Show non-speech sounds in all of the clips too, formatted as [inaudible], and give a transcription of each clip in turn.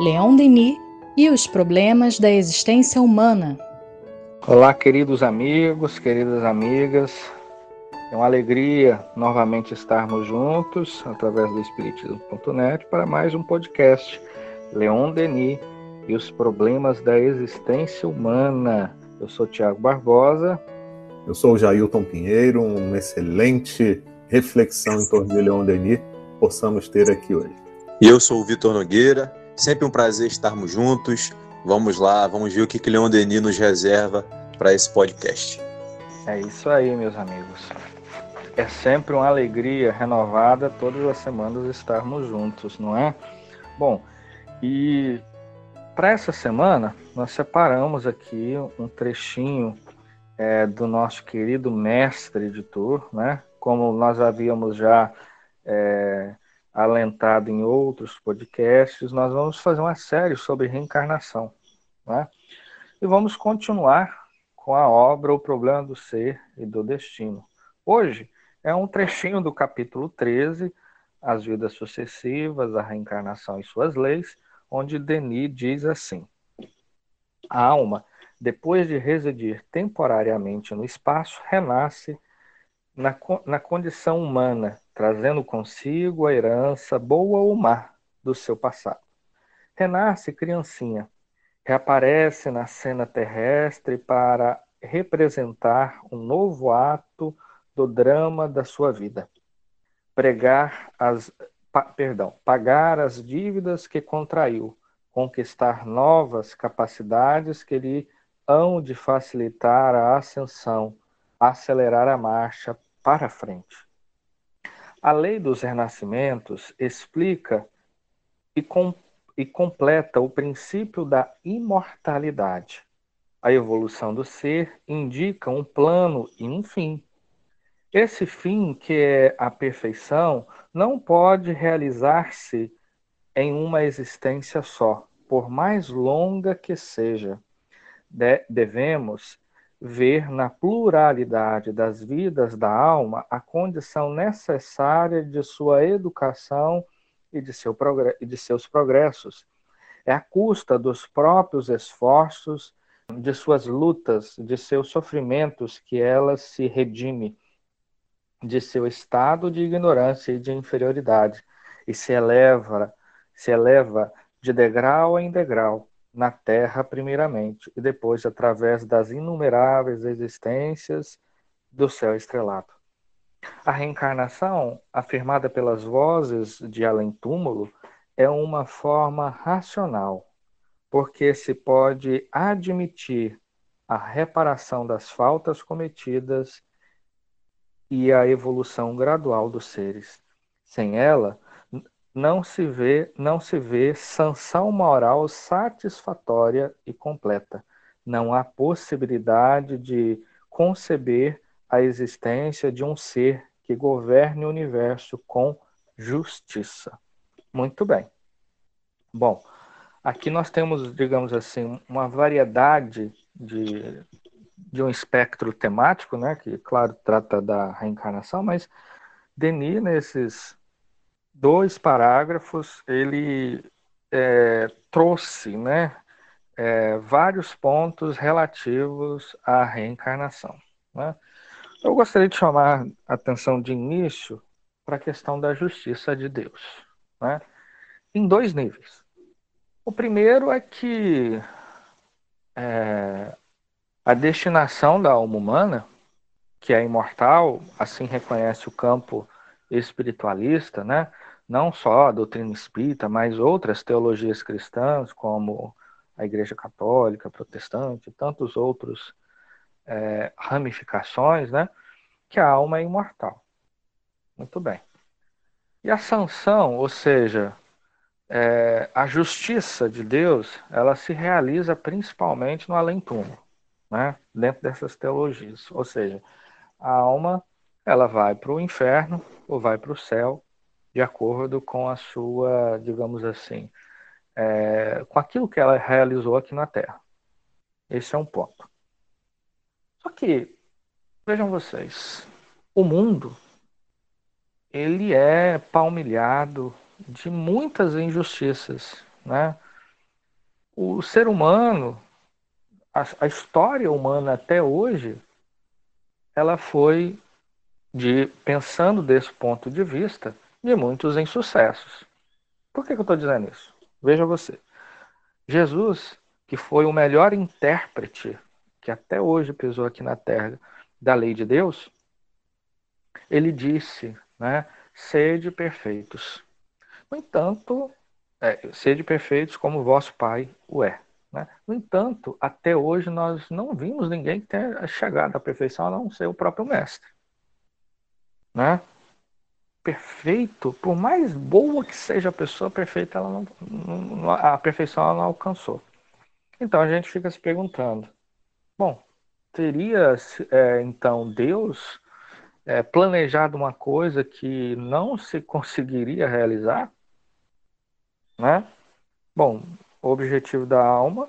Leon Denis e os problemas da existência humana. Olá, queridos amigos, queridas amigas. É uma alegria novamente estarmos juntos através do Espiritismo.net para mais um podcast. Leon Denis e os problemas da existência humana. Eu sou Tiago Barbosa. Eu sou o Jailton Pinheiro, uma excelente reflexão em torno de Leon Denis possamos ter aqui hoje. E eu sou o Vitor Nogueira Sempre um prazer estarmos juntos. Vamos lá, vamos ver o que, que Leon Denis nos reserva para esse podcast. É isso aí, meus amigos. É sempre uma alegria renovada todas as semanas estarmos juntos, não é? Bom, e para essa semana nós separamos aqui um trechinho é, do nosso querido mestre editor, né? Como nós havíamos já é, alentado em outros podcasts, nós vamos fazer uma série sobre reencarnação. Né? E vamos continuar com a obra O Problema do Ser e do Destino. Hoje é um trechinho do capítulo 13, As Vidas Sucessivas, a Reencarnação e Suas Leis, onde Denis diz assim: A alma, depois de residir temporariamente no espaço, renasce na, na condição humana, trazendo consigo a herança, boa ou má, do seu passado. Renasce criancinha, reaparece na cena terrestre para representar um novo ato do drama da sua vida. Pregar as, pa, perdão, pagar as dívidas que contraiu, conquistar novas capacidades que lhe hão de facilitar a ascensão, acelerar a marcha para frente. A lei dos renascimentos explica e, com, e completa o princípio da imortalidade. A evolução do ser indica um plano e um fim. Esse fim, que é a perfeição, não pode realizar-se em uma existência só, por mais longa que seja. De devemos ver na pluralidade das vidas da alma a condição necessária de sua educação e de, seu e de seus progressos. É à custa dos próprios esforços, de suas lutas, de seus sofrimentos que ela se redime de seu estado de ignorância e de inferioridade e se eleva, se eleva de degrau em degrau na Terra, primeiramente, e depois através das inumeráveis existências do céu estrelado. A reencarnação, afirmada pelas vozes de além-túmulo, é uma forma racional, porque se pode admitir a reparação das faltas cometidas e a evolução gradual dos seres. Sem ela, não se vê, não se vê sanção moral satisfatória e completa. Não há possibilidade de conceber a existência de um ser que governe o universo com justiça. Muito bem. Bom, aqui nós temos, digamos assim, uma variedade de, de um espectro temático, né, que, claro, trata da reencarnação, mas Denis, nesses dois parágrafos, ele é, trouxe né, é, vários pontos relativos à reencarnação. Né? Eu gostaria de chamar a atenção de início para a questão da justiça de Deus, né? em dois níveis. O primeiro é que é, a destinação da alma humana, que é imortal, assim reconhece o campo espiritualista, né? Não só a doutrina espírita, mas outras teologias cristãs, como a Igreja Católica, Protestante, tantos outros é, ramificações, né? que a alma é imortal. Muito bem. E a sanção, ou seja, é, a justiça de Deus, ela se realiza principalmente no além-túmulo, né? dentro dessas teologias. Ou seja, a alma ela vai para o inferno ou vai para o céu de acordo com a sua, digamos assim, é, com aquilo que ela realizou aqui na Terra. Esse é um ponto. Só que, vejam vocês, o mundo, ele é palmilhado de muitas injustiças, né? o ser humano, a, a história humana até hoje, ela foi de pensando desse ponto de vista de muitos insucessos. Por que, que eu estou dizendo isso? Veja você. Jesus, que foi o melhor intérprete que até hoje pisou aqui na terra da lei de Deus, ele disse, né, sede perfeitos. No entanto, é, sede perfeitos como vosso Pai o é. Né? No entanto, até hoje nós não vimos ninguém que tenha chegado à perfeição a não ser o próprio Mestre né? Perfeito, por mais boa que seja a pessoa, perfeita ela não, não, a perfeição ela não alcançou. Então a gente fica se perguntando: bom, teria é, então Deus é, planejado uma coisa que não se [laughs] conseguiria realizar? Né? Bom, o objetivo da alma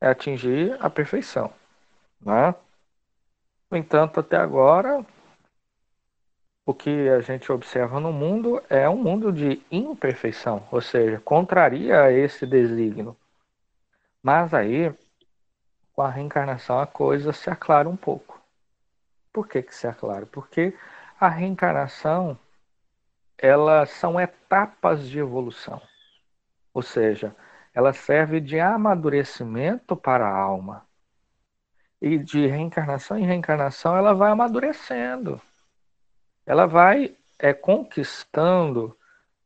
é atingir a perfeição. Né? No entanto, até agora, o que a gente observa no mundo é um mundo de imperfeição, ou seja, contraria esse desígnio. Mas aí, com a reencarnação, a coisa se aclara um pouco. Por que, que se aclara? Porque a reencarnação, elas são etapas de evolução. Ou seja, ela serve de amadurecimento para a alma. E de reencarnação em reencarnação, ela vai amadurecendo ela vai é, conquistando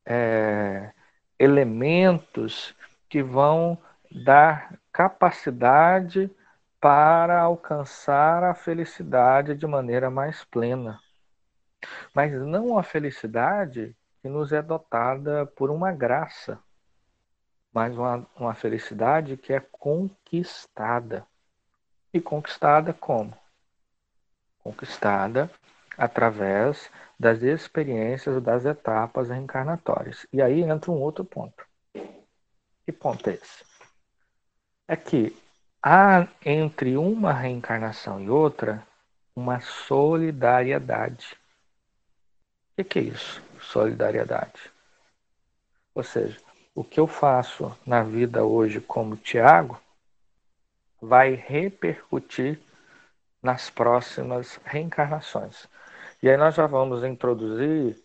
é, elementos que vão dar capacidade para alcançar a felicidade de maneira mais plena. Mas não a felicidade que nos é dotada por uma graça, mas uma, uma felicidade que é conquistada. E conquistada como? Conquistada através das experiências das etapas reencarnatórias. E aí entra um outro ponto. Que ponto é esse? É que há entre uma reencarnação e outra uma solidariedade. O que é isso? Solidariedade. Ou seja, o que eu faço na vida hoje como Tiago vai repercutir nas próximas reencarnações. E aí nós já vamos introduzir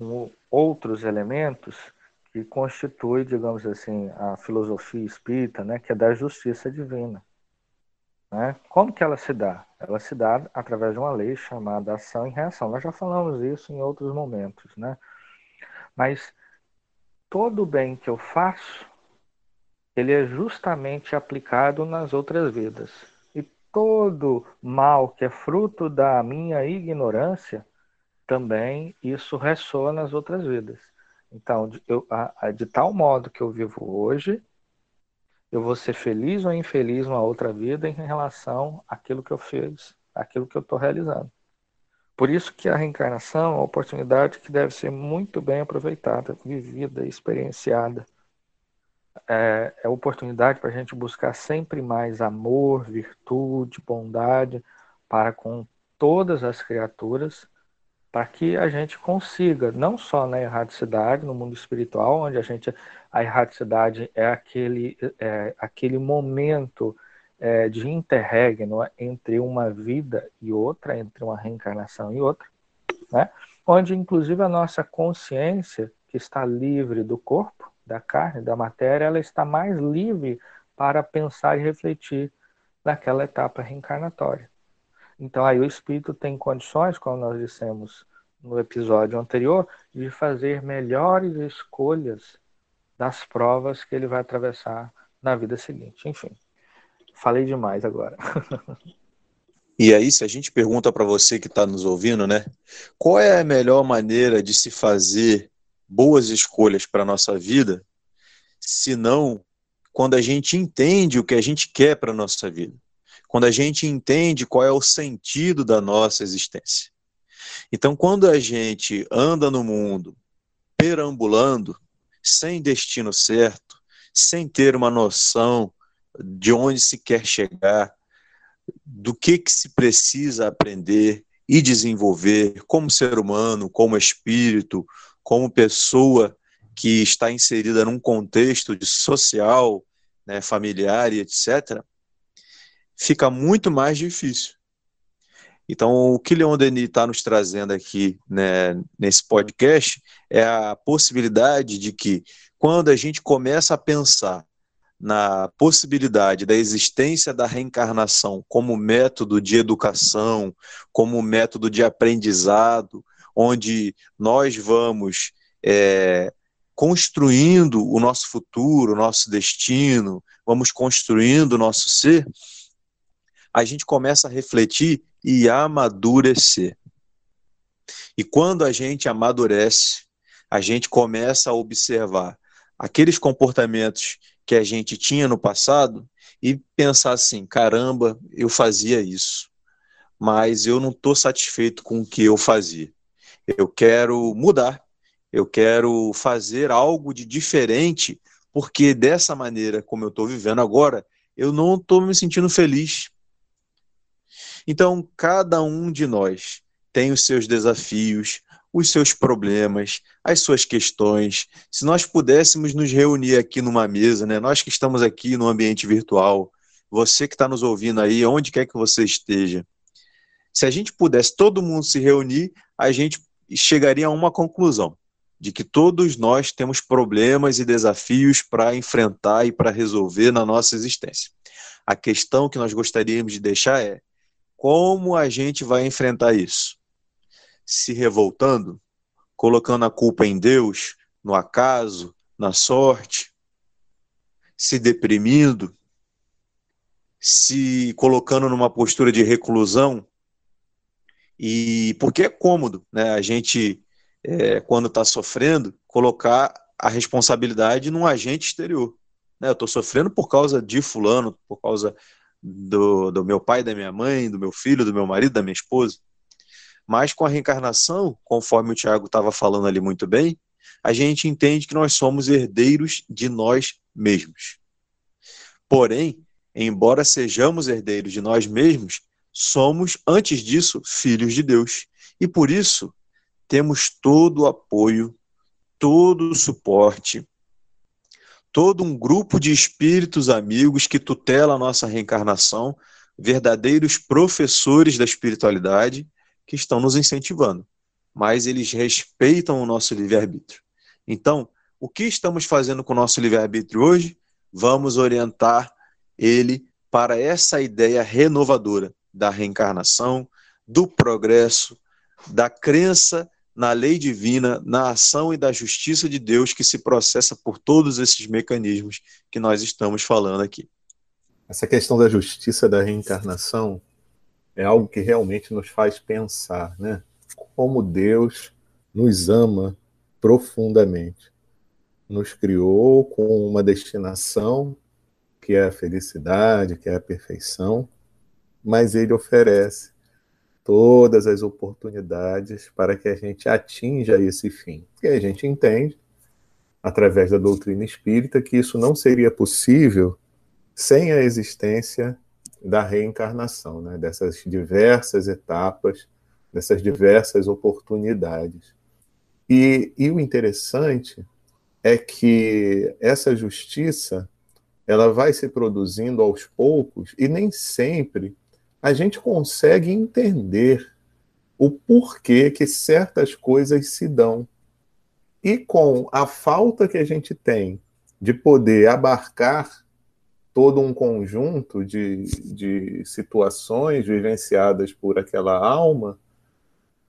um, outros elementos que constituem, digamos assim, a filosofia espírita, né, que é da justiça divina. Né? Como que ela se dá? Ela se dá através de uma lei chamada ação e reação. Nós já falamos isso em outros momentos, né? Mas todo bem que eu faço, ele é justamente aplicado nas outras vidas todo mal que é fruto da minha ignorância, também isso ressoa nas outras vidas. Então, eu, a, de tal modo que eu vivo hoje, eu vou ser feliz ou infeliz numa outra vida em relação àquilo que eu fiz, àquilo que eu estou realizando. Por isso que a reencarnação é uma oportunidade que deve ser muito bem aproveitada, vivida, experienciada é, é oportunidade para a gente buscar sempre mais amor, virtude, bondade para com todas as criaturas, para que a gente consiga, não só na erradicidade, no mundo espiritual, onde a gente a erradicidade é aquele, é, aquele momento é, de interregno entre uma vida e outra, entre uma reencarnação e outra, né? onde inclusive a nossa consciência, que está livre do corpo, da carne, da matéria, ela está mais livre para pensar e refletir naquela etapa reencarnatória. Então aí o espírito tem condições, como nós dissemos no episódio anterior, de fazer melhores escolhas das provas que ele vai atravessar na vida seguinte. Enfim, falei demais agora. [laughs] E aí, se a gente pergunta para você que está nos ouvindo, né, qual é a melhor maneira de se fazer boas escolhas para a nossa vida, senão quando a gente entende o que a gente quer para a nossa vida, quando a gente entende qual é o sentido da nossa existência. Então, quando a gente anda no mundo perambulando, sem destino certo, sem ter uma noção de onde se quer chegar, do que, que se precisa aprender e desenvolver como ser humano, como espírito, como pessoa que está inserida num contexto de social, né, familiar e etc., fica muito mais difícil. Então, o que Leon Denis está nos trazendo aqui né, nesse podcast é a possibilidade de que, quando a gente começa a pensar na possibilidade da existência da reencarnação como método de educação, como método de aprendizado, onde nós vamos é, construindo o nosso futuro, o nosso destino, vamos construindo o nosso ser, a gente começa a refletir e amadurecer. E quando a gente amadurece, a gente começa a observar aqueles comportamentos que a gente tinha no passado e pensar assim: caramba, eu fazia isso, mas eu não estou satisfeito com o que eu fazia. Eu quero mudar, eu quero fazer algo de diferente, porque dessa maneira como eu estou vivendo agora, eu não estou me sentindo feliz. Então, cada um de nós tem os seus desafios, os seus problemas, as suas questões. Se nós pudéssemos nos reunir aqui numa mesa, né? Nós que estamos aqui no ambiente virtual, você que está nos ouvindo aí, onde quer que você esteja, se a gente pudesse todo mundo se reunir, a gente chegaria a uma conclusão de que todos nós temos problemas e desafios para enfrentar e para resolver na nossa existência. A questão que nós gostaríamos de deixar é como a gente vai enfrentar isso? Se revoltando, colocando a culpa em Deus, no acaso, na sorte, se deprimindo, se colocando numa postura de reclusão, e porque é cômodo, né? A gente, é, quando está sofrendo, colocar a responsabilidade num agente exterior. Né? Eu estou sofrendo por causa de fulano, por causa do, do meu pai, da minha mãe, do meu filho, do meu marido, da minha esposa. Mas com a reencarnação, conforme o Tiago estava falando ali muito bem, a gente entende que nós somos herdeiros de nós mesmos. Porém, embora sejamos herdeiros de nós mesmos, somos, antes disso, filhos de Deus. E por isso, temos todo o apoio, todo o suporte, todo um grupo de espíritos amigos que tutela a nossa reencarnação, verdadeiros professores da espiritualidade que estão nos incentivando, mas eles respeitam o nosso livre-arbítrio. Então, o que estamos fazendo com o nosso livre-arbítrio hoje? Vamos orientar ele para essa ideia renovadora da reencarnação, do progresso, da crença na lei divina, na ação e da justiça de Deus que se processa por todos esses mecanismos que nós estamos falando aqui. Essa questão da justiça da reencarnação é algo que realmente nos faz pensar, né? Como Deus nos ama profundamente. Nos criou com uma destinação que é a felicidade, que é a perfeição, mas ele oferece todas as oportunidades para que a gente atinja esse fim. E a gente entende, através da doutrina espírita, que isso não seria possível sem a existência da reencarnação, né? dessas diversas etapas, dessas diversas oportunidades. E, e o interessante é que essa justiça ela vai se produzindo aos poucos e nem sempre a gente consegue entender o porquê que certas coisas se dão. E com a falta que a gente tem de poder abarcar todo um conjunto de, de situações vivenciadas por aquela alma,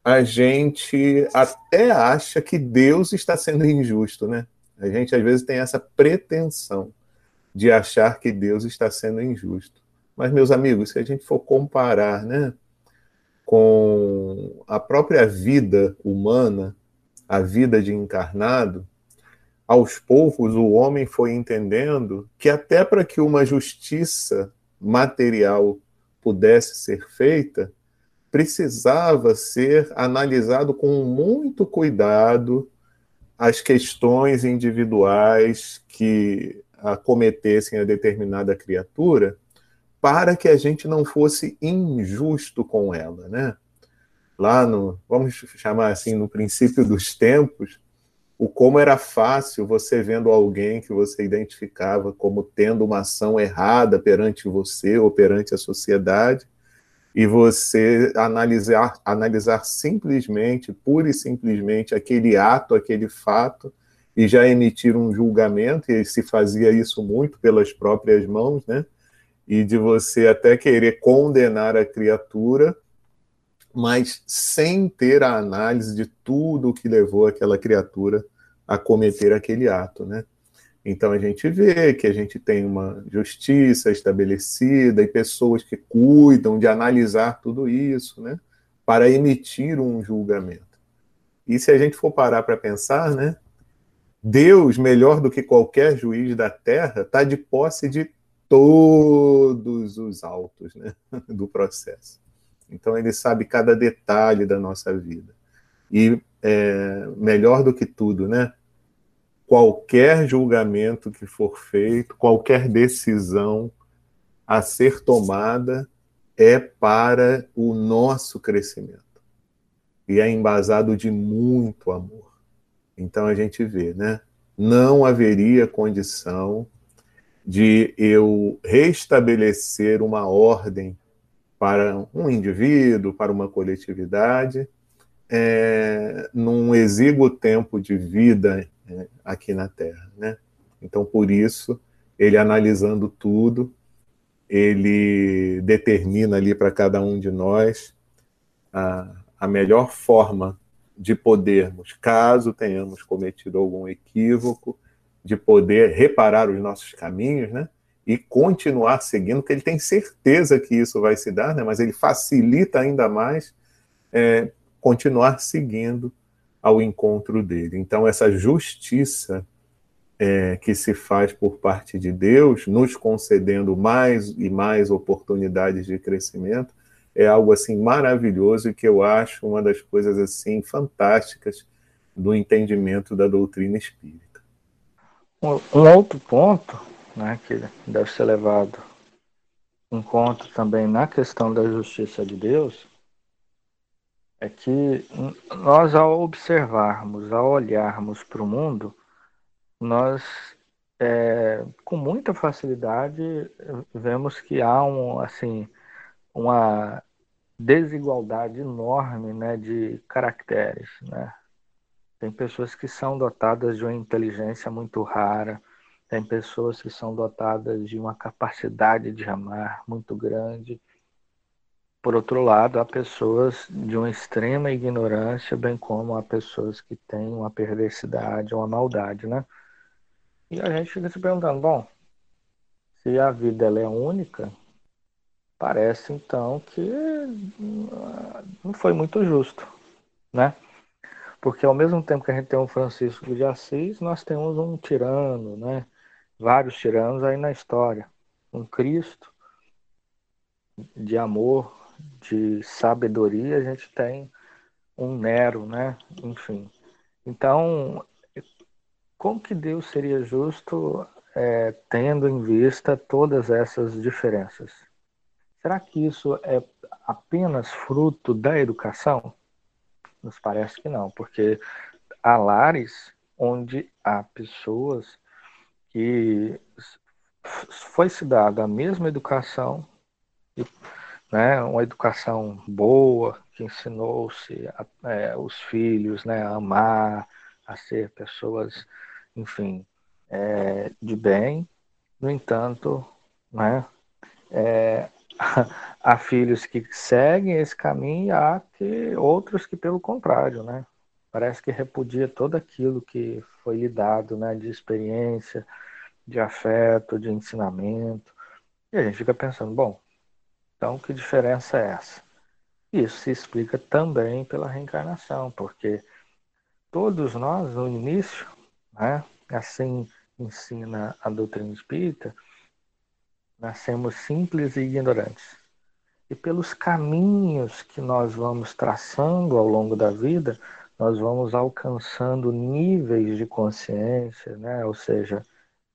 a gente até acha que Deus está sendo injusto, né? A gente às vezes tem essa pretensão de achar que Deus está sendo injusto. Mas, meus amigos, se a gente for comparar né, com a própria vida humana, a vida de encarnado, aos poucos o homem foi entendendo que até para que uma justiça material pudesse ser feita, precisava ser analisado com muito cuidado as questões individuais que acometessem a determinada criatura para que a gente não fosse injusto com ela, né? Lá no, vamos chamar assim, no princípio dos tempos, o como era fácil você vendo alguém que você identificava como tendo uma ação errada perante você ou perante a sociedade, e você analisar, analisar simplesmente, pura e simplesmente, aquele ato, aquele fato, e já emitir um julgamento, e se fazia isso muito pelas próprias mãos, né? E de você até querer condenar a criatura mas sem ter a análise de tudo o que levou aquela criatura a cometer aquele ato, né? Então a gente vê que a gente tem uma justiça estabelecida e pessoas que cuidam de analisar tudo isso, né, para emitir um julgamento. E se a gente for parar para pensar, né, Deus, melhor do que qualquer juiz da terra, está de posse de todos os autos né, [laughs] do processo. Então ele sabe cada detalhe da nossa vida. E é, melhor do que tudo, né? Qualquer julgamento que for feito, qualquer decisão a ser tomada é para o nosso crescimento. E é embasado de muito amor. Então a gente vê, né? Não haveria condição de eu restabelecer uma ordem para um indivíduo, para uma coletividade, é, num exíguo tempo de vida é, aqui na Terra. Né? Então, por isso, ele analisando tudo, ele determina ali para cada um de nós a, a melhor forma de podermos, caso tenhamos cometido algum equívoco, de poder reparar os nossos caminhos, né? e continuar seguindo, porque ele tem certeza que isso vai se dar, né? mas ele facilita ainda mais é, continuar seguindo ao encontro dele. Então, essa justiça é, que se faz por parte de Deus, nos concedendo mais e mais oportunidades de crescimento, é algo assim maravilhoso e que eu acho uma das coisas assim fantásticas do entendimento da doutrina espírita. Um outro ponto né, que deve ser levado em conta também na questão da justiça de Deus, é que nós, ao observarmos, ao olharmos para o mundo, nós, é, com muita facilidade, vemos que há um, assim, uma desigualdade enorme né, de caracteres. Né? Tem pessoas que são dotadas de uma inteligência muito rara, tem pessoas que são dotadas de uma capacidade de amar muito grande. Por outro lado, há pessoas de uma extrema ignorância, bem como há pessoas que têm uma perversidade, uma maldade, né? E a gente fica se perguntando, bom, se a vida ela é única, parece então que não foi muito justo, né? Porque ao mesmo tempo que a gente tem um Francisco de Assis, nós temos um tirano, né? vários tiranos aí na história. Um Cristo de amor, de sabedoria, a gente tem um Nero, né? Enfim. Então, como que Deus seria justo é, tendo em vista todas essas diferenças? Será que isso é apenas fruto da educação? Nos parece que não, porque há lares onde há pessoas que foi se dada a mesma educação, né, uma educação boa, que ensinou-se é, os filhos né, a amar, a ser pessoas, enfim, é, de bem. No entanto, né, é, [laughs] há filhos que seguem esse caminho e há que, outros que, pelo contrário, né, parece que repudia todo aquilo que foi lhe dado, né, de experiência, de afeto, de ensinamento. E a gente fica pensando, bom, então que diferença é essa? Isso se explica também pela reencarnação, porque todos nós, no início, né, assim ensina a doutrina espírita, nascemos simples e ignorantes. E pelos caminhos que nós vamos traçando ao longo da vida, nós vamos alcançando níveis de consciência, né? ou seja,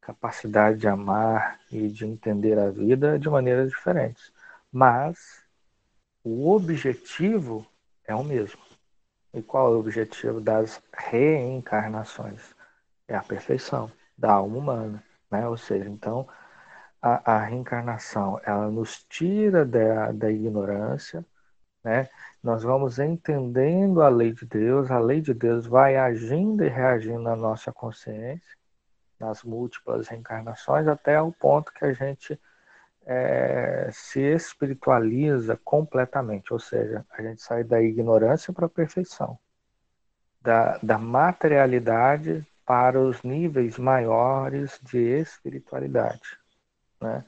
capacidade de amar e de entender a vida de maneiras diferentes. Mas o objetivo é o mesmo. E qual é o objetivo das reencarnações? É a perfeição da alma humana, né? Ou seja, então a, a reencarnação ela nos tira da, da ignorância, né? Nós vamos entendendo a lei de Deus, a lei de Deus vai agindo e reagindo na nossa consciência, nas múltiplas reencarnações, até o ponto que a gente é, se espiritualiza completamente, ou seja, a gente sai da ignorância para a perfeição, da, da materialidade para os níveis maiores de espiritualidade. Né?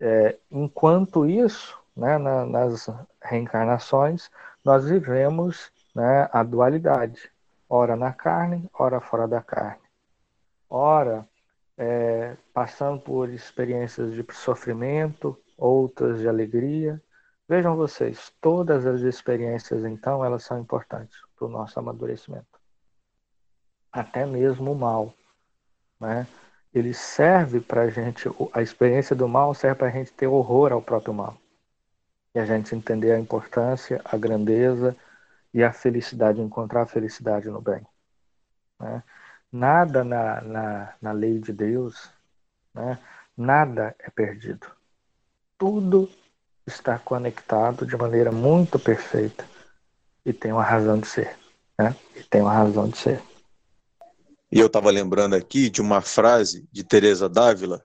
É, enquanto isso, né, na, nas reencarnações, nós vivemos né, a dualidade, ora na carne, ora fora da carne. Ora, é, passando por experiências de sofrimento, outras de alegria. Vejam vocês, todas as experiências, então, elas são importantes para o nosso amadurecimento. Até mesmo o mal. Né? Ele serve para a gente, a experiência do mal serve para a gente ter horror ao próprio mal. E a gente entender a importância, a grandeza e a felicidade, encontrar a felicidade no bem. Né? Nada na, na, na lei de Deus, né? nada é perdido. Tudo está conectado de maneira muito perfeita e tem uma razão de ser. Né? E tem uma razão de ser. E eu estava lembrando aqui de uma frase de Teresa Dávila,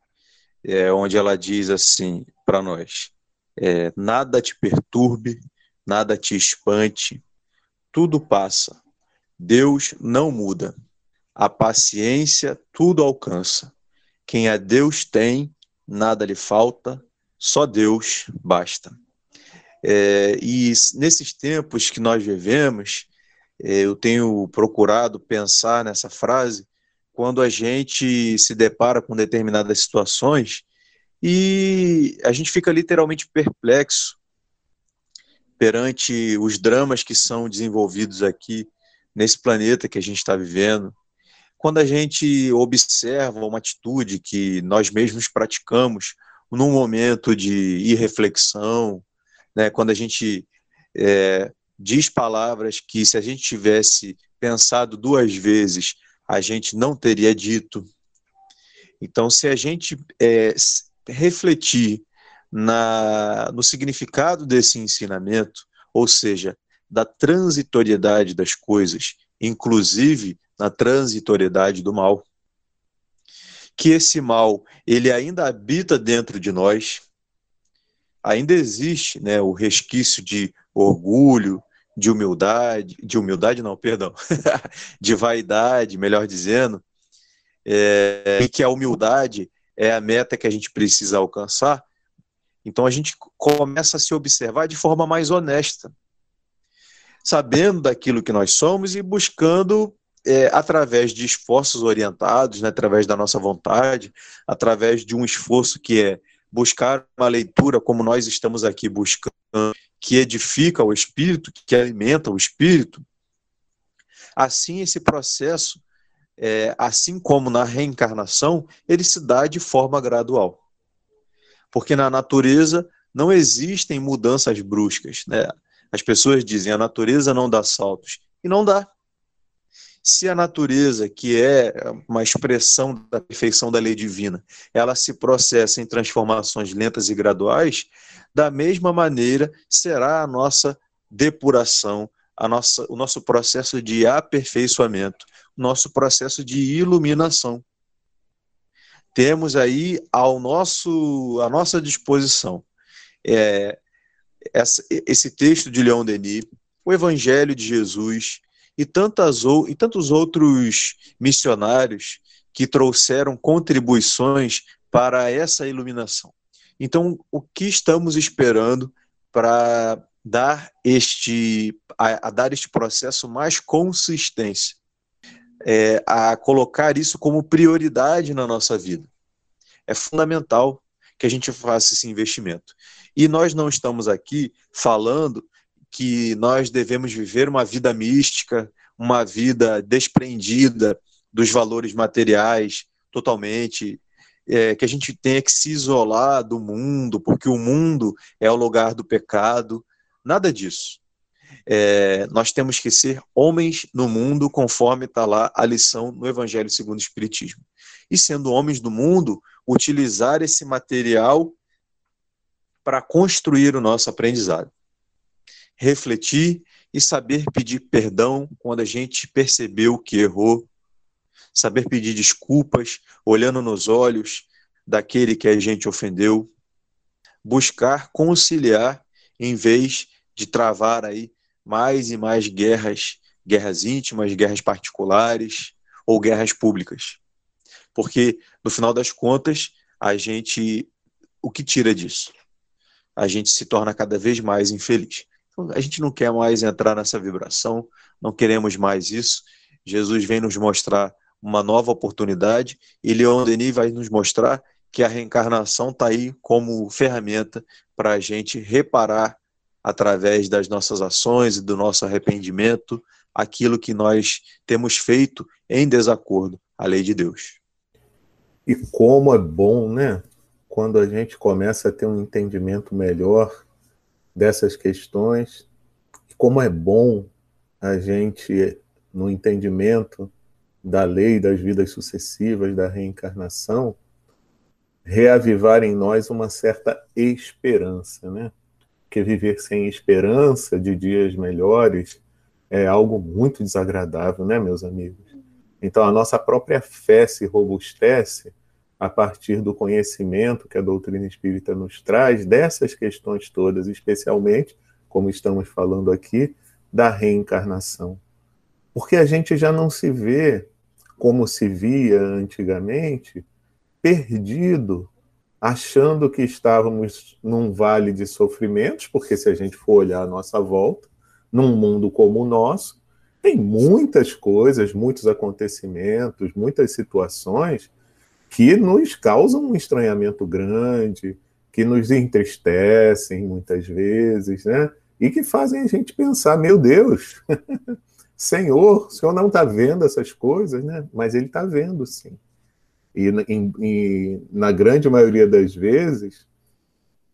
é, onde ela diz assim para nós: é, nada te perturbe, nada te espante, tudo passa. Deus não muda. A paciência tudo alcança. Quem a Deus tem, nada lhe falta, só Deus basta. É, e nesses tempos que nós vivemos, eu tenho procurado pensar nessa frase quando a gente se depara com determinadas situações e a gente fica literalmente perplexo perante os dramas que são desenvolvidos aqui nesse planeta que a gente está vivendo, quando a gente observa uma atitude que nós mesmos praticamos num momento de irreflexão, né, quando a gente é, diz palavras que se a gente tivesse pensado duas vezes, a gente não teria dito. Então, se a gente é, refletir na, no significado desse ensinamento, ou seja, da transitoriedade das coisas, inclusive na transitoriedade do mal. Que esse mal, ele ainda habita dentro de nós, ainda existe né, o resquício de orgulho, de humildade, de humildade não, perdão, [laughs] de vaidade, melhor dizendo, é, e que a humildade é a meta que a gente precisa alcançar, então a gente começa a se observar de forma mais honesta, sabendo daquilo que nós somos e buscando é, através de esforços orientados, né, através da nossa vontade, através de um esforço que é buscar uma leitura como nós estamos aqui buscando, que edifica o espírito, que alimenta o espírito, assim esse processo, é, assim como na reencarnação, ele se dá de forma gradual. Porque na natureza não existem mudanças bruscas. Né? As pessoas dizem a natureza não dá saltos. E não dá. Se a natureza, que é uma expressão da perfeição da lei divina, ela se processa em transformações lentas e graduais, da mesma maneira será a nossa depuração, a nossa, o nosso processo de aperfeiçoamento, o nosso processo de iluminação. Temos aí ao nosso, à nossa disposição é, essa, esse texto de Leon Denis, o Evangelho de Jesus, e, tantas, e tantos outros missionários que trouxeram contribuições para essa iluminação. Então, o que estamos esperando para dar este a, a, dar este processo mais consistência, é, a colocar isso como prioridade na nossa vida. É fundamental que a gente faça esse investimento. E nós não estamos aqui falando que nós devemos viver uma vida mística, uma vida desprendida dos valores materiais totalmente, é, que a gente tenha que se isolar do mundo, porque o mundo é o lugar do pecado. Nada disso. é, nós temos que ser homens no mundo, conforme está lá a lição no Evangelho segundo o Espiritismo. E sendo homens do mundo, utilizar esse material para construir o nosso aprendizado. Refletir e saber pedir perdão quando a gente percebeu que errou, saber pedir desculpas, olhando nos olhos daquele que a gente ofendeu, buscar conciliar em vez de travar aí mais e mais guerras, guerras íntimas, guerras particulares ou guerras públicas. Porque no final das contas, a gente o que tira disso? A gente se torna cada vez mais infeliz. A gente não quer mais entrar nessa vibração, não queremos mais isso. Jesus vem nos mostrar uma nova oportunidade e Leon Denis vai nos mostrar que a reencarnação está aí como ferramenta para a gente reparar através das nossas ações e do nosso arrependimento aquilo que nós temos feito em desacordo à lei de Deus. E como é bom, né? Quando a gente começa a ter um entendimento melhor dessas questões, como é bom a gente, no entendimento da lei das vidas sucessivas, da reencarnação, reavivar em nós uma certa esperança, né? Porque viver sem esperança de dias melhores é algo muito desagradável, né, meus amigos? Então a nossa própria fé se robustece a partir do conhecimento que a doutrina espírita nos traz dessas questões todas, especialmente, como estamos falando aqui, da reencarnação. Porque a gente já não se vê como se via antigamente, perdido, achando que estávamos num vale de sofrimentos, porque se a gente for olhar a nossa volta, num mundo como o nosso, tem muitas coisas, muitos acontecimentos, muitas situações que nos causam um estranhamento grande, que nos entristecem muitas vezes, né? E que fazem a gente pensar, meu Deus, [laughs] Senhor, o Senhor não está vendo essas coisas, né? Mas Ele está vendo, sim. E, em, e na grande maioria das vezes,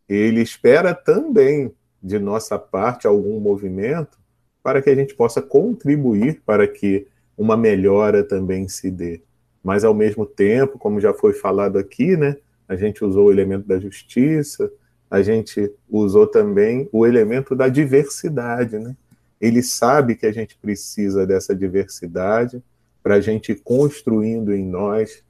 Ele espera também de nossa parte algum movimento para que a gente possa contribuir para que uma melhora também se dê. Mas ao mesmo tempo, como já foi falado aqui, né, a gente usou o elemento da justiça, a gente usou também o elemento da diversidade, né? Ele sabe que a gente precisa dessa diversidade para a gente ir construindo em nós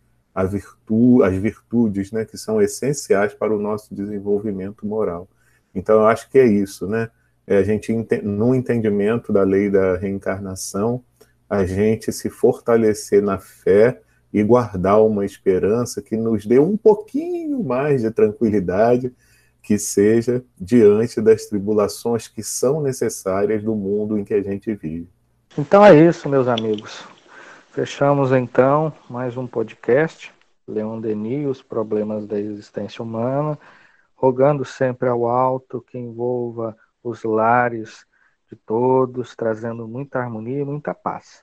virtu as virtudes né, que são essenciais para o nosso desenvolvimento moral. Então, eu acho que é isso, né? É a gente, no entendimento da lei da reencarnação, a gente se fortalecer na fé e guardar uma esperança que nos dê um pouquinho mais de tranquilidade, que seja diante das tribulações que são necessárias do mundo em que a gente vive. Então é isso, meus amigos. Fechamos então mais um podcast, Leon Denis, os problemas da existência humana, rogando sempre ao alto que envolva os lares de todos, trazendo muita harmonia e muita paz.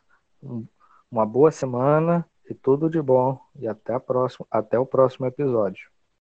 Uma boa semana e tudo de bom e até a próxima, até o próximo episódio.